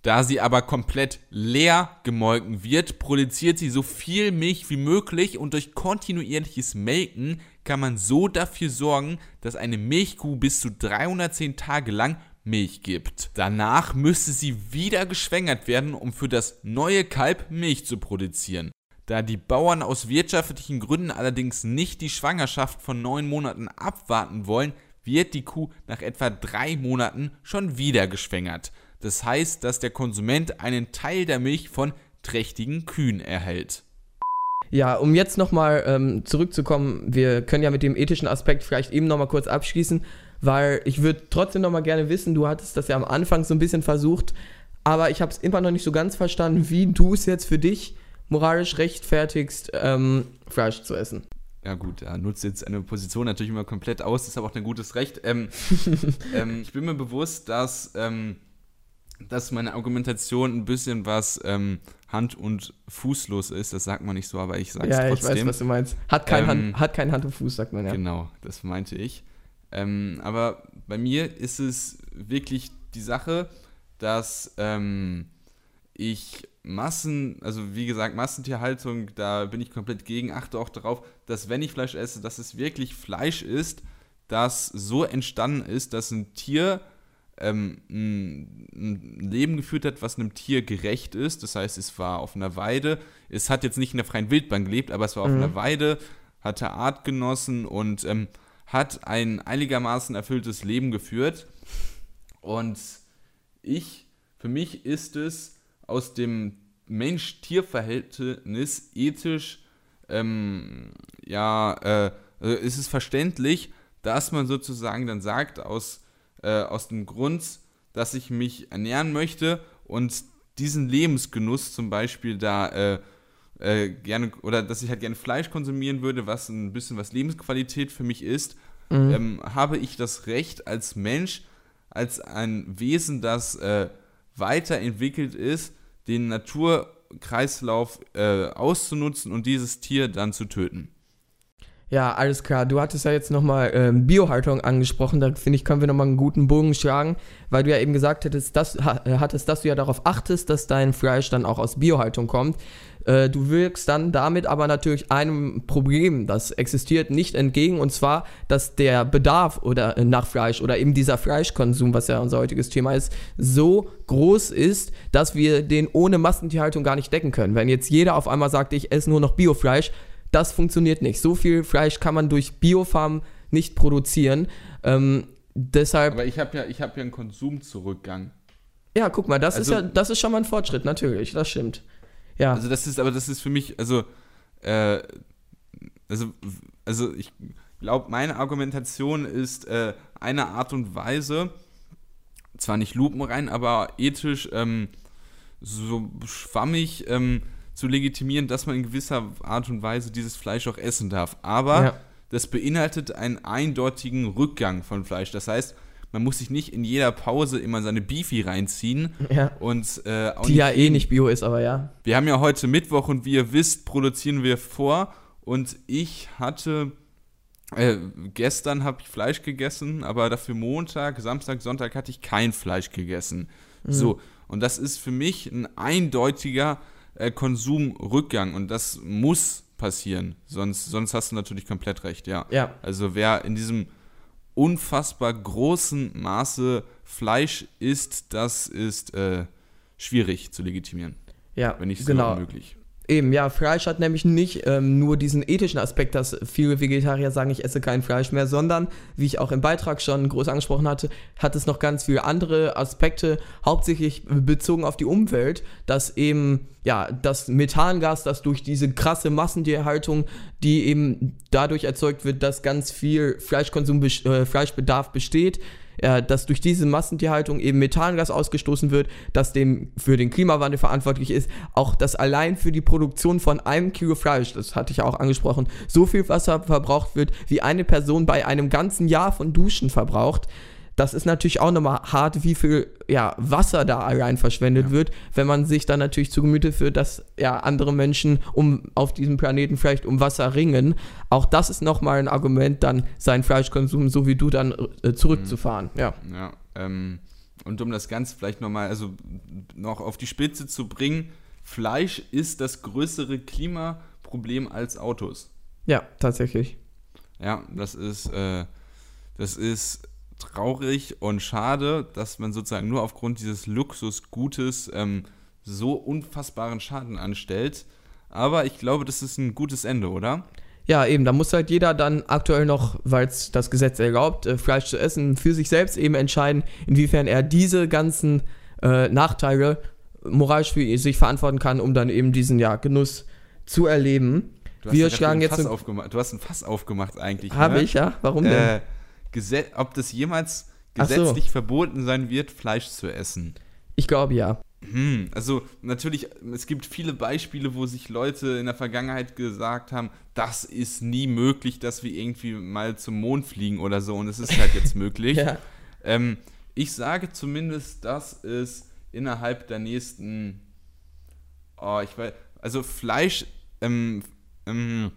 Da sie aber komplett leer gemolken wird, produziert sie so viel Milch wie möglich und durch kontinuierliches Melken kann man so dafür sorgen, dass eine Milchkuh bis zu 310 Tage lang Milch gibt. Danach müsste sie wieder geschwängert werden, um für das neue Kalb Milch zu produzieren. Da die Bauern aus wirtschaftlichen Gründen allerdings nicht die Schwangerschaft von neun Monaten abwarten wollen, wird die Kuh nach etwa drei Monaten schon wieder geschwängert. Das heißt, dass der Konsument einen Teil der Milch von trächtigen Kühen erhält. Ja, um jetzt nochmal ähm, zurückzukommen, wir können ja mit dem ethischen Aspekt vielleicht eben nochmal kurz abschließen, weil ich würde trotzdem nochmal gerne wissen, du hattest das ja am Anfang so ein bisschen versucht, aber ich habe es immer noch nicht so ganz verstanden, wie du es jetzt für dich moralisch rechtfertigst, ähm, Fleisch zu essen. Ja gut, er nutzt jetzt eine Position natürlich immer komplett aus, das ist aber auch ein gutes Recht. Ähm, ähm, ich bin mir bewusst, dass ähm, dass meine Argumentation ein bisschen was ähm, Hand- und Fußlos ist. Das sagt man nicht so, aber ich sage es ja, trotzdem. Ja, ich weiß, was du meinst. Hat kein, ähm, Hand, hat kein Hand und Fuß, sagt man ja. Genau, das meinte ich. Ähm, aber bei mir ist es wirklich die Sache, dass ähm, ich Massen, also wie gesagt, Massentierhaltung, da bin ich komplett gegen, achte auch darauf, dass wenn ich Fleisch esse, dass es wirklich Fleisch ist, das so entstanden ist, dass ein Tier ähm, ein, Leben geführt hat, was einem Tier gerecht ist. Das heißt, es war auf einer Weide. Es hat jetzt nicht in der freien Wildbahn gelebt, aber es war auf mhm. einer Weide, hatte Artgenossen und ähm, hat ein einigermaßen erfülltes Leben geführt. Und ich, für mich ist es aus dem Mensch-Tier-Verhältnis ethisch, ähm, ja, äh, also ist es verständlich, dass man sozusagen dann sagt, aus äh, aus dem Grund, dass ich mich ernähren möchte und diesen Lebensgenuss zum Beispiel da äh, äh, gerne oder dass ich halt gerne Fleisch konsumieren würde, was ein bisschen was Lebensqualität für mich ist, mhm. ähm, habe ich das Recht als Mensch, als ein Wesen, das äh, weiterentwickelt ist, den Naturkreislauf äh, auszunutzen und dieses Tier dann zu töten. Ja, alles klar. Du hattest ja jetzt nochmal ähm, Biohaltung angesprochen. Da finde ich, können wir nochmal einen guten Bogen schlagen, weil du ja eben gesagt hättest, dass, äh, hattest, dass du ja darauf achtest, dass dein Fleisch dann auch aus Biohaltung kommt. Äh, du wirkst dann damit aber natürlich einem Problem, das existiert, nicht entgegen. Und zwar, dass der Bedarf oder äh, nach Fleisch oder eben dieser Fleischkonsum, was ja unser heutiges Thema ist, so groß ist, dass wir den ohne Massentierhaltung gar nicht decken können. Wenn jetzt jeder auf einmal sagt, ich esse nur noch Biofleisch, das funktioniert nicht. So viel Fleisch kann man durch Biofarmen nicht produzieren. Ähm, deshalb. Aber ich habe ja, hab ja einen Konsumzurückgang. Ja, guck mal, das also, ist ja, das ist schon mal ein Fortschritt, natürlich, das stimmt. Ja. Also das ist, aber das ist für mich, also, äh, also, also ich glaube, meine Argumentation ist äh, eine Art und Weise, zwar nicht lupenrein, aber ethisch ähm, so schwammig, ähm, zu legitimieren, dass man in gewisser Art und Weise dieses Fleisch auch essen darf. Aber ja. das beinhaltet einen eindeutigen Rückgang von Fleisch. Das heißt, man muss sich nicht in jeder Pause immer seine Beefy reinziehen. Ja. Und, äh, Die ja eh nicht bio ist, aber ja. Wir haben ja heute Mittwoch und wie ihr wisst, produzieren wir vor. Und ich hatte äh, gestern habe ich Fleisch gegessen, aber dafür Montag, Samstag, Sonntag hatte ich kein Fleisch gegessen. Mhm. So, und das ist für mich ein eindeutiger äh, Konsumrückgang und das muss passieren. Sonst, sonst hast du natürlich komplett recht, ja. ja. Also wer in diesem unfassbar großen Maße Fleisch isst, das ist äh, schwierig zu legitimieren. Ja, wenn nicht genau. unmöglich. Eben, ja, Fleisch hat nämlich nicht ähm, nur diesen ethischen Aspekt, dass viele Vegetarier sagen, ich esse kein Fleisch mehr, sondern, wie ich auch im Beitrag schon groß angesprochen hatte, hat es noch ganz viele andere Aspekte, hauptsächlich bezogen auf die Umwelt, dass eben, ja, das Methangas, das durch diese krasse Massentierhaltung, die eben dadurch erzeugt wird, dass ganz viel Fleischkonsum, äh, Fleischbedarf besteht, äh, dass durch diese Massentierhaltung eben Methangas ausgestoßen wird, das dem für den Klimawandel verantwortlich ist, auch dass allein für die Produktion von einem Kilo Fleisch, das hatte ich ja auch angesprochen, so viel Wasser verbraucht wird, wie eine Person bei einem ganzen Jahr von Duschen verbraucht das ist natürlich auch nochmal hart, wie viel ja, Wasser da allein verschwendet ja. wird, wenn man sich dann natürlich zu Gemüte führt, dass ja andere Menschen um auf diesem Planeten vielleicht um Wasser ringen. Auch das ist nochmal ein Argument, dann seinen Fleischkonsum, so wie du, dann äh, zurückzufahren. Mhm. Ja. ja ähm, und um das Ganze vielleicht nochmal, also noch auf die Spitze zu bringen, Fleisch ist das größere Klimaproblem als Autos. Ja, tatsächlich. Ja, das ist, äh, das ist traurig und schade, dass man sozusagen nur aufgrund dieses Luxusgutes ähm, so unfassbaren Schaden anstellt. Aber ich glaube, das ist ein gutes Ende, oder? Ja, eben, da muss halt jeder dann aktuell noch, weil es das Gesetz erlaubt, äh, Fleisch zu essen, für sich selbst eben entscheiden, inwiefern er diese ganzen äh, Nachteile moralisch für sich verantworten kann, um dann eben diesen ja, Genuss zu erleben. Wir schlagen jetzt. Du hast ein Fass aufgemacht eigentlich. Habe ne? ich, ja? Warum denn? Äh, ob das jemals gesetzlich so. verboten sein wird, Fleisch zu essen. Ich glaube ja. Hm, also natürlich, es gibt viele Beispiele, wo sich Leute in der Vergangenheit gesagt haben, das ist nie möglich, dass wir irgendwie mal zum Mond fliegen oder so und es ist halt jetzt möglich. ja. ähm, ich sage zumindest, dass es innerhalb der nächsten, oh, ich weiß, also Fleisch, ähm, ähm,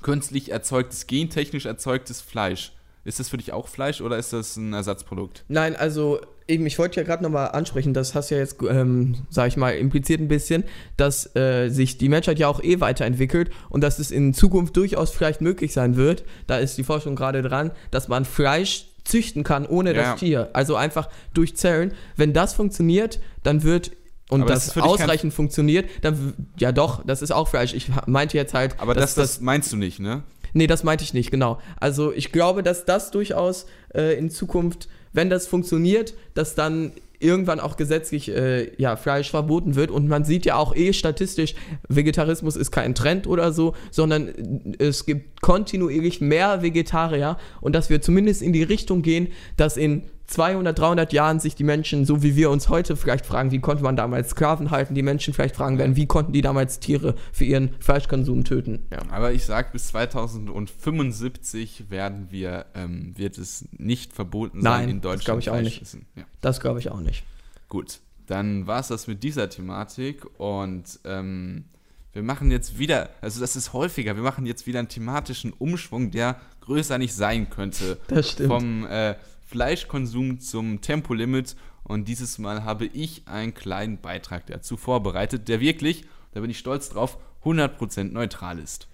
künstlich erzeugtes, gentechnisch erzeugtes Fleisch ist das für dich auch Fleisch oder ist das ein Ersatzprodukt? Nein, also eben, ich wollte ja gerade nochmal ansprechen, das hast ja jetzt, ähm, sag ich mal, impliziert ein bisschen, dass äh, sich die Menschheit ja auch eh weiterentwickelt und dass es in Zukunft durchaus vielleicht möglich sein wird, da ist die Forschung gerade dran, dass man Fleisch züchten kann ohne ja. das Tier. Also einfach durch Zellen. Wenn das funktioniert, dann wird und das, das ausreichend funktioniert, dann ja doch, das ist auch Fleisch. Ich meinte jetzt halt. Aber das, das meinst du nicht, ne? Nee, das meinte ich nicht, genau. Also ich glaube, dass das durchaus äh, in Zukunft, wenn das funktioniert, dass dann irgendwann auch gesetzlich äh, ja, Fleisch verboten wird. Und man sieht ja auch eh statistisch, Vegetarismus ist kein Trend oder so, sondern es gibt kontinuierlich mehr Vegetarier und dass wir zumindest in die Richtung gehen, dass in 200, 300 Jahren sich die Menschen, so wie wir uns heute vielleicht fragen, wie konnte man damals Sklaven halten, die Menschen vielleicht fragen werden, wie konnten die damals Tiere für ihren Fleischkonsum töten. Ja. Aber ich sage, bis 2075 werden wir, ähm, wird es nicht verboten Nein, sein, in Deutschland das glaube ich auch nicht. Ja. Das glaube ich auch nicht. Gut, dann war es das mit dieser Thematik und ähm, wir machen jetzt wieder, also das ist häufiger, wir machen jetzt wieder einen thematischen Umschwung, der größer nicht sein könnte. Das stimmt. Vom äh, Fleischkonsum zum Tempolimit. Und dieses Mal habe ich einen kleinen Beitrag dazu vorbereitet, der wirklich, da bin ich stolz drauf, 100% neutral ist.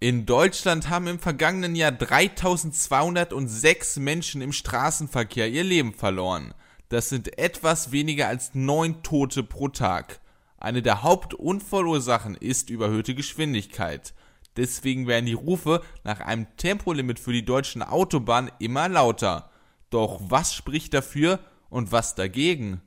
In Deutschland haben im vergangenen Jahr 3206 Menschen im Straßenverkehr ihr Leben verloren. Das sind etwas weniger als neun Tote pro Tag. Eine der Hauptunfallursachen ist überhöhte Geschwindigkeit. Deswegen werden die Rufe nach einem Tempolimit für die deutschen Autobahnen immer lauter. Doch was spricht dafür und was dagegen?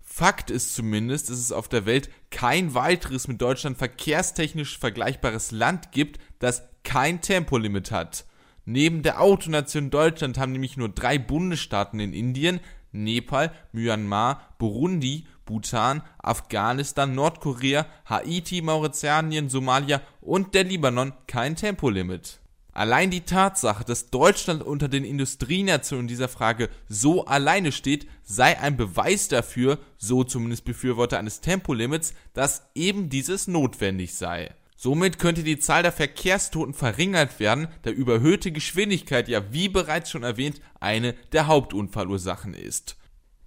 Fakt ist zumindest, dass es auf der Welt kein weiteres mit Deutschland verkehrstechnisch vergleichbares Land gibt, das kein Tempolimit hat. Neben der Autonation Deutschland haben nämlich nur drei Bundesstaaten in Indien, Nepal, Myanmar, Burundi Bhutan, Afghanistan, Nordkorea, Haiti, Mauritianien, Somalia und der Libanon kein Tempolimit. Allein die Tatsache, dass Deutschland unter den Industrienationen in dieser Frage so alleine steht, sei ein Beweis dafür, so zumindest Befürworter eines Tempolimits, dass eben dieses notwendig sei. Somit könnte die Zahl der Verkehrstoten verringert werden, da überhöhte Geschwindigkeit ja wie bereits schon erwähnt eine der Hauptunfallursachen ist.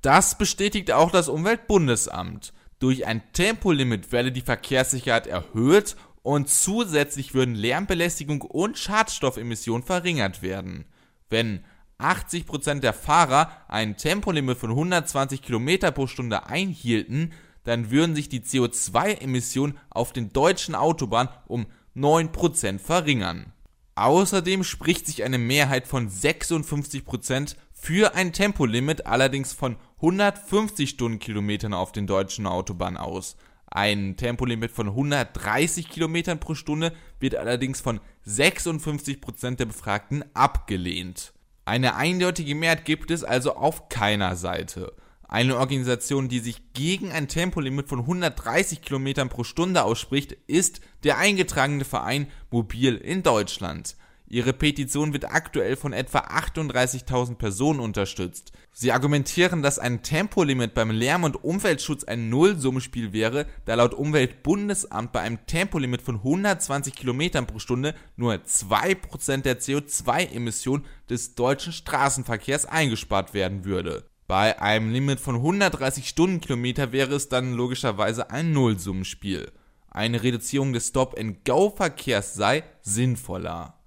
Das bestätigt auch das Umweltbundesamt. Durch ein Tempolimit werde die Verkehrssicherheit erhöht und zusätzlich würden Lärmbelästigung und Schadstoffemissionen verringert werden. Wenn 80% der Fahrer ein Tempolimit von 120 km pro Stunde einhielten, dann würden sich die CO2-Emissionen auf den deutschen Autobahnen um 9% verringern. Außerdem spricht sich eine Mehrheit von 56% für ein Tempolimit allerdings von 150 Stundenkilometern auf den deutschen Autobahnen aus. Ein Tempolimit von 130 Kilometern pro Stunde wird allerdings von 56% der Befragten abgelehnt. Eine eindeutige Mehrheit gibt es also auf keiner Seite. Eine Organisation, die sich gegen ein Tempolimit von 130 km pro Stunde ausspricht, ist der eingetragene Verein Mobil in Deutschland. Ihre Petition wird aktuell von etwa 38.000 Personen unterstützt. Sie argumentieren, dass ein Tempolimit beim Lärm- und Umweltschutz ein Nullsummenspiel wäre, da laut Umweltbundesamt bei einem Tempolimit von 120 km pro Stunde nur 2% der CO2-Emissionen des deutschen Straßenverkehrs eingespart werden würde. Bei einem Limit von 130 Stundenkilometer wäre es dann logischerweise ein Nullsummenspiel. Eine Reduzierung des Stop-and-Go-Verkehrs sei sinnvoller.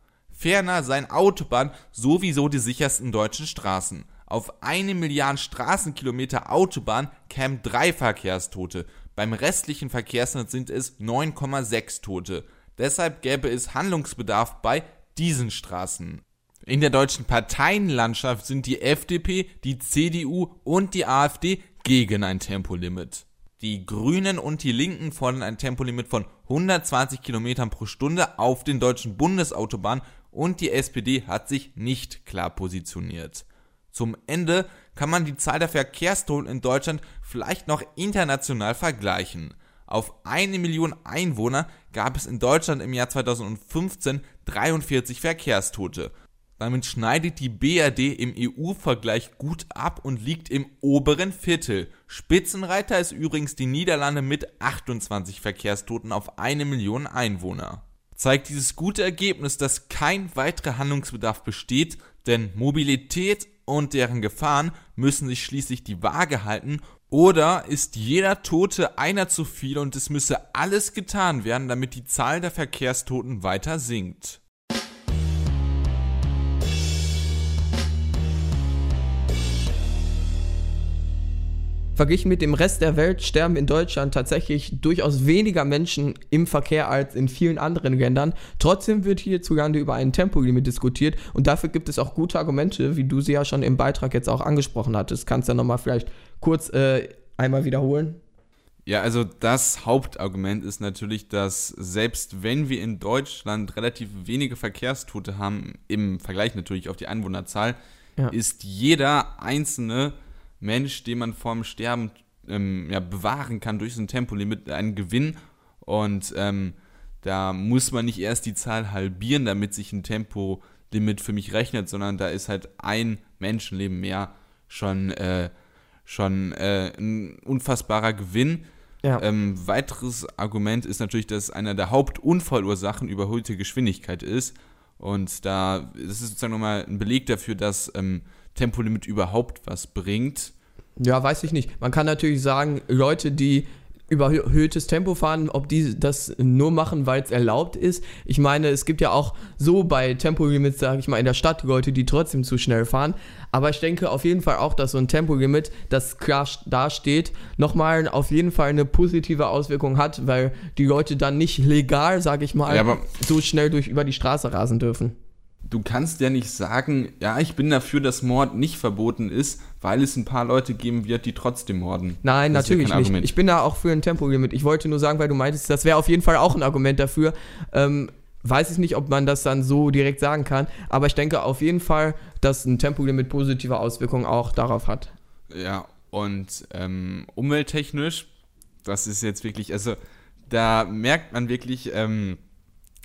Ferner seien Autobahnen sowieso die sichersten deutschen Straßen. Auf eine Milliarde Straßenkilometer Autobahn kämen drei Verkehrstote. Beim restlichen Verkehrsnetz sind es 9,6 Tote. Deshalb gäbe es Handlungsbedarf bei diesen Straßen. In der deutschen Parteienlandschaft sind die FDP, die CDU und die AfD gegen ein Tempolimit. Die Grünen und die Linken fordern ein Tempolimit von 120 km pro Stunde auf den deutschen Bundesautobahnen und die SPD hat sich nicht klar positioniert. Zum Ende kann man die Zahl der Verkehrstoten in Deutschland vielleicht noch international vergleichen. Auf eine Million Einwohner gab es in Deutschland im Jahr 2015 43 Verkehrstote. Damit schneidet die BRD im EU-Vergleich gut ab und liegt im oberen Viertel. Spitzenreiter ist übrigens die Niederlande mit 28 Verkehrstoten auf eine Million Einwohner zeigt dieses gute Ergebnis, dass kein weiterer Handlungsbedarf besteht, denn Mobilität und deren Gefahren müssen sich schließlich die Waage halten oder ist jeder Tote einer zu viel und es müsse alles getan werden, damit die Zahl der Verkehrstoten weiter sinkt. Verglichen mit dem Rest der Welt sterben in Deutschland tatsächlich durchaus weniger Menschen im Verkehr als in vielen anderen Ländern. Trotzdem wird hierzulande über ein Tempolimit diskutiert und dafür gibt es auch gute Argumente, wie du sie ja schon im Beitrag jetzt auch angesprochen hattest. Kannst du ja nochmal vielleicht kurz äh, einmal wiederholen? Ja, also das Hauptargument ist natürlich, dass selbst wenn wir in Deutschland relativ wenige Verkehrstote haben, im Vergleich natürlich auf die Einwohnerzahl, ja. ist jeder einzelne Mensch, den man vorm Sterben ähm, ja, bewahren kann durch so ein Tempolimit, ein Gewinn. Und ähm, da muss man nicht erst die Zahl halbieren, damit sich ein Tempolimit für mich rechnet, sondern da ist halt ein Menschenleben mehr schon, äh, schon äh, ein unfassbarer Gewinn. Ja. Ähm, weiteres Argument ist natürlich, dass einer der Hauptunfallursachen überholte Geschwindigkeit ist. Und da das ist sozusagen nochmal ein Beleg dafür, dass ähm, Tempolimit überhaupt was bringt. Ja, weiß ich nicht. Man kann natürlich sagen, Leute, die überhöhtes Tempo fahren, ob die das nur machen, weil es erlaubt ist. Ich meine, es gibt ja auch so bei Tempolimits, sage ich mal, in der Stadt Leute, die trotzdem zu schnell fahren. Aber ich denke auf jeden Fall auch, dass so ein Tempolimit, das klar dasteht, nochmal auf jeden Fall eine positive Auswirkung hat, weil die Leute dann nicht legal, sage ich mal, ja, so schnell durch über die Straße rasen dürfen du kannst ja nicht sagen, ja, ich bin dafür, dass Mord nicht verboten ist, weil es ein paar Leute geben wird, die trotzdem morden. Nein, das natürlich ja nicht. Argument. Ich bin da auch für ein Tempolimit. Ich wollte nur sagen, weil du meintest, das wäre auf jeden Fall auch ein Argument dafür. Ähm, weiß ich nicht, ob man das dann so direkt sagen kann, aber ich denke auf jeden Fall, dass ein Tempolimit positive Auswirkungen auch darauf hat. Ja, und ähm, umwelttechnisch, das ist jetzt wirklich, also da merkt man wirklich, ähm,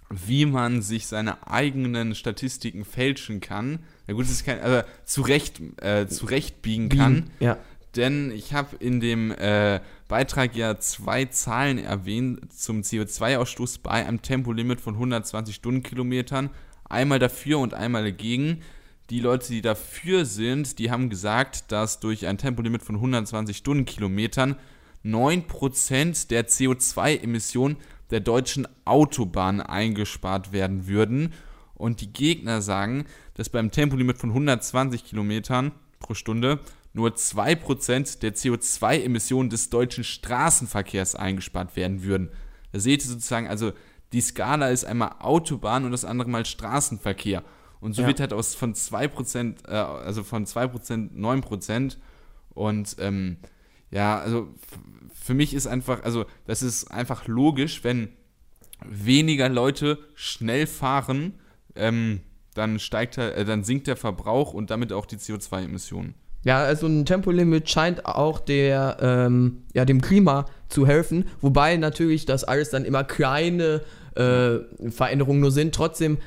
wie man sich seine eigenen Statistiken fälschen kann. Na gut, es ist kein, also zurecht, äh, zurechtbiegen kann. Biegen, ja. Denn ich habe in dem äh, Beitrag ja zwei Zahlen erwähnt zum CO2-Ausstoß bei einem Tempolimit von 120 Stundenkilometern. Einmal dafür und einmal dagegen. Die Leute, die dafür sind, die haben gesagt, dass durch ein Tempolimit von 120 Stundenkilometern 9% der CO2-Emissionen der deutschen Autobahn eingespart werden würden. Und die Gegner sagen, dass beim Tempolimit von 120 Kilometern pro Stunde nur 2% der CO2-Emissionen des deutschen Straßenverkehrs eingespart werden würden. Da seht ihr sozusagen, also die Skala ist einmal Autobahn und das andere mal Straßenverkehr. Und so ja. wird halt aus von 2%, äh, also von 2% 9%. Und ähm, ja, also für mich ist einfach, also das ist einfach logisch, wenn weniger Leute schnell fahren, ähm, dann steigt äh, dann sinkt der Verbrauch und damit auch die CO2-Emissionen. Ja, also ein Tempolimit scheint auch der, ähm, ja, dem Klima zu helfen, wobei natürlich das alles dann immer kleine äh, Veränderungen nur sind. Trotzdem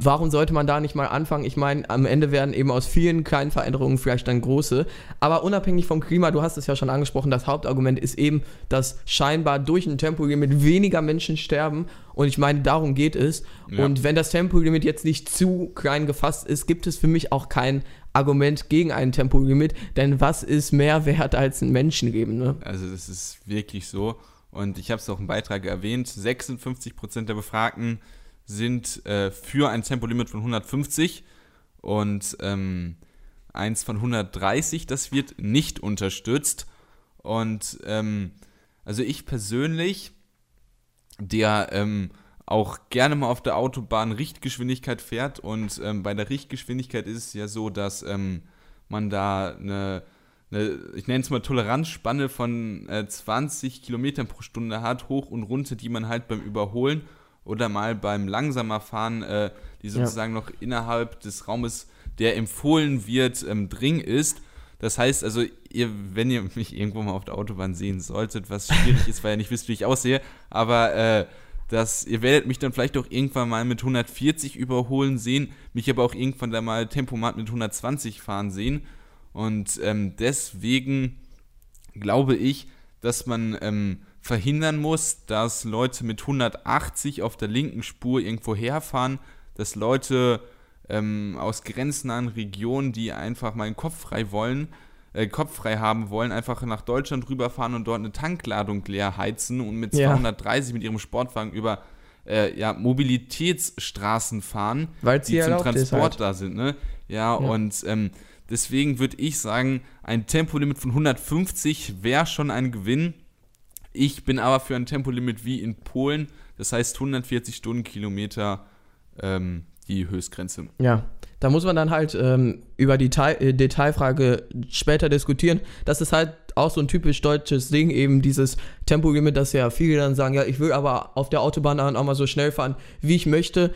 warum sollte man da nicht mal anfangen? Ich meine, am Ende werden eben aus vielen kleinen Veränderungen vielleicht dann große. Aber unabhängig vom Klima, du hast es ja schon angesprochen, das Hauptargument ist eben, dass scheinbar durch ein Tempolimit weniger Menschen sterben. Und ich meine, darum geht es. Ja. Und wenn das Tempolimit jetzt nicht zu klein gefasst ist, gibt es für mich auch kein Argument gegen ein Tempolimit. Denn was ist mehr wert als ein Menschenleben? Ne? Also das ist wirklich so. Und ich habe es auch im Beitrag erwähnt, 56 Prozent der Befragten sind äh, für ein Tempolimit von 150 und ähm, eins von 130, das wird nicht unterstützt. Und ähm, also ich persönlich, der ähm, auch gerne mal auf der Autobahn Richtgeschwindigkeit fährt und ähm, bei der Richtgeschwindigkeit ist es ja so, dass ähm, man da eine, eine ich nenne es mal Toleranzspanne von äh, 20 Kilometern pro Stunde hat, hoch und runter, die man halt beim Überholen oder mal beim langsamer Fahren, äh, die sozusagen ja. noch innerhalb des Raumes, der empfohlen wird, ähm, dring ist. Das heißt also, ihr, wenn ihr mich irgendwo mal auf der Autobahn sehen solltet, was schwierig ist, weil ihr nicht wisst, wie ich aussehe, aber äh, dass ihr werdet mich dann vielleicht auch irgendwann mal mit 140 überholen sehen, mich aber auch irgendwann dann mal Tempomat mit 120 fahren sehen. Und ähm, deswegen glaube ich, dass man ähm, verhindern muss, dass Leute mit 180 auf der linken Spur irgendwo herfahren, dass Leute ähm, aus grenznahen Regionen, die einfach mal einen Kopf frei wollen, äh, Kopf frei haben wollen, einfach nach Deutschland rüberfahren und dort eine Tankladung leer heizen und mit 230 ja. mit ihrem Sportwagen über äh, ja, Mobilitätsstraßen fahren, Weil's die zum Transport halt. da sind. Ne? Ja, ja. und ähm, deswegen würde ich sagen, ein Tempolimit von 150 wäre schon ein Gewinn. Ich bin aber für ein Tempolimit wie in Polen, das heißt 140 Stundenkilometer ähm, die Höchstgrenze. Ja, da muss man dann halt ähm, über die Teil äh, Detailfrage später diskutieren. Das ist halt auch so ein typisch deutsches Ding, eben dieses Tempolimit, dass ja viele dann sagen, ja, ich will aber auf der Autobahn auch mal so schnell fahren, wie ich möchte.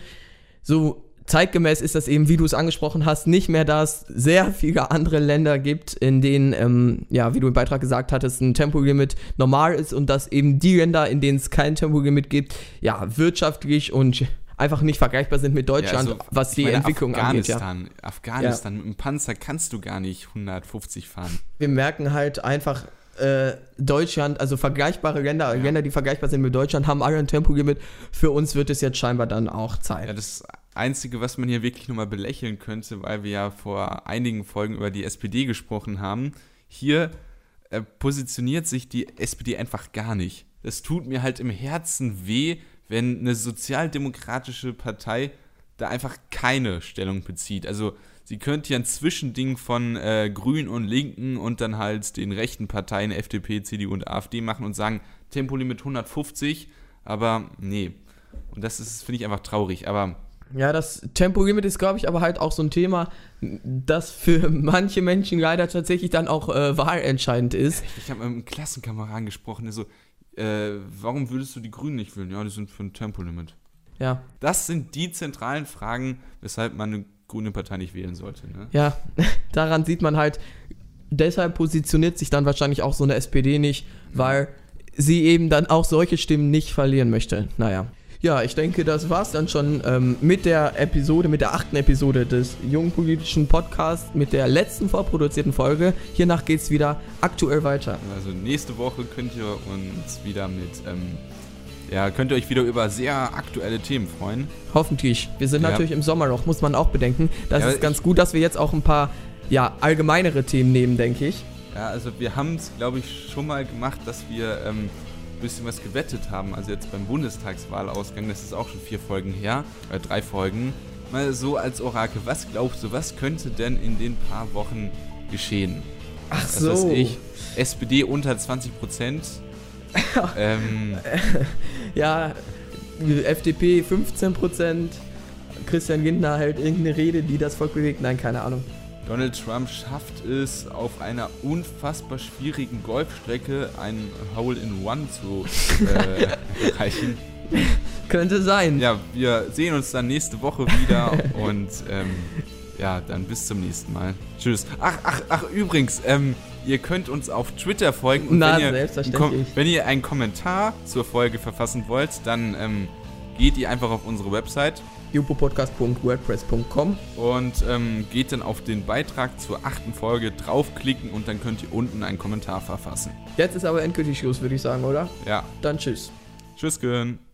So zeitgemäß ist das eben, wie du es angesprochen hast, nicht mehr, dass sehr viele andere Länder gibt, in denen, ähm, ja, wie du im Beitrag gesagt hattest, ein Tempolimit normal ist und dass eben die Länder, in denen es kein Tempolimit gibt, ja, wirtschaftlich und einfach nicht vergleichbar sind mit Deutschland, ja, also, was die meine, Entwicklung Afghanistan, angeht. Ja. Afghanistan, ja. mit einem Panzer kannst du gar nicht 150 fahren. Wir merken halt einfach, äh, Deutschland, also vergleichbare Länder, ja. Länder, die vergleichbar sind mit Deutschland, haben alle ein Tempolimit. Für uns wird es jetzt scheinbar dann auch Zeit. Ja, das Einzige, was man hier wirklich nochmal belächeln könnte, weil wir ja vor einigen Folgen über die SPD gesprochen haben, hier äh, positioniert sich die SPD einfach gar nicht. Das tut mir halt im Herzen weh, wenn eine sozialdemokratische Partei da einfach keine Stellung bezieht. Also sie könnte ja ein Zwischending von äh, Grünen und Linken und dann halt den rechten Parteien FDP, CDU und AfD machen und sagen, Tempolimit 150, aber nee. Und das ist, finde ich, einfach traurig. Aber ja, das Tempolimit ist, glaube ich, aber halt auch so ein Thema, das für manche Menschen leider tatsächlich dann auch äh, wahlentscheidend ist. Ich habe mit einem Klassenkameraden gesprochen, der so, äh, warum würdest du die Grünen nicht wählen? Ja, die sind für ein Tempolimit. Ja. Das sind die zentralen Fragen, weshalb man eine grüne Partei nicht wählen sollte. Ne? Ja, daran sieht man halt, deshalb positioniert sich dann wahrscheinlich auch so eine SPD nicht, weil sie eben dann auch solche Stimmen nicht verlieren möchte. Naja. Ja, ich denke, das war's dann schon ähm, mit der Episode, mit der achten Episode des Jungen Politischen Podcasts, mit der letzten vorproduzierten Folge. Hiernach geht's wieder aktuell weiter. Also nächste Woche könnt ihr uns wieder mit, ähm, ja, könnt ihr euch wieder über sehr aktuelle Themen freuen. Hoffentlich. Wir sind ja. natürlich im Sommerloch, muss man auch bedenken. Das ja, ist ganz gut, dass wir jetzt auch ein paar, ja, allgemeinere Themen nehmen, denke ich. Ja, also wir haben es, glaube ich, schon mal gemacht, dass wir ähm, bisschen was gewettet haben, also jetzt beim Bundestagswahlausgang, das ist auch schon vier Folgen her, äh, drei Folgen, mal so als Orakel, was glaubst du, was könnte denn in den paar Wochen geschehen? Ach was so. weiß ich, SPD unter 20 Prozent. ähm, Ja, FDP 15%. Christian Lindner hält irgendeine Rede, die das Volk bewegt. Nein, keine Ahnung. Donald Trump schafft es, auf einer unfassbar schwierigen Golfstrecke ein Hole in One zu äh, erreichen. Könnte sein. Ja, wir sehen uns dann nächste Woche wieder und ähm, ja, dann bis zum nächsten Mal. Tschüss. Ach, ach, ach, übrigens, ähm, ihr könnt uns auf Twitter folgen und Na, wenn, ihr, selbstverständlich. wenn ihr einen Kommentar zur Folge verfassen wollt, dann ähm, geht ihr einfach auf unsere Website jupopodcast.wordpress.com und ähm, geht dann auf den Beitrag zur achten Folge draufklicken und dann könnt ihr unten einen Kommentar verfassen. Jetzt ist aber endgültig Schluss, würde ich sagen, oder? Ja, Dann tschüss. tschüss, Gön.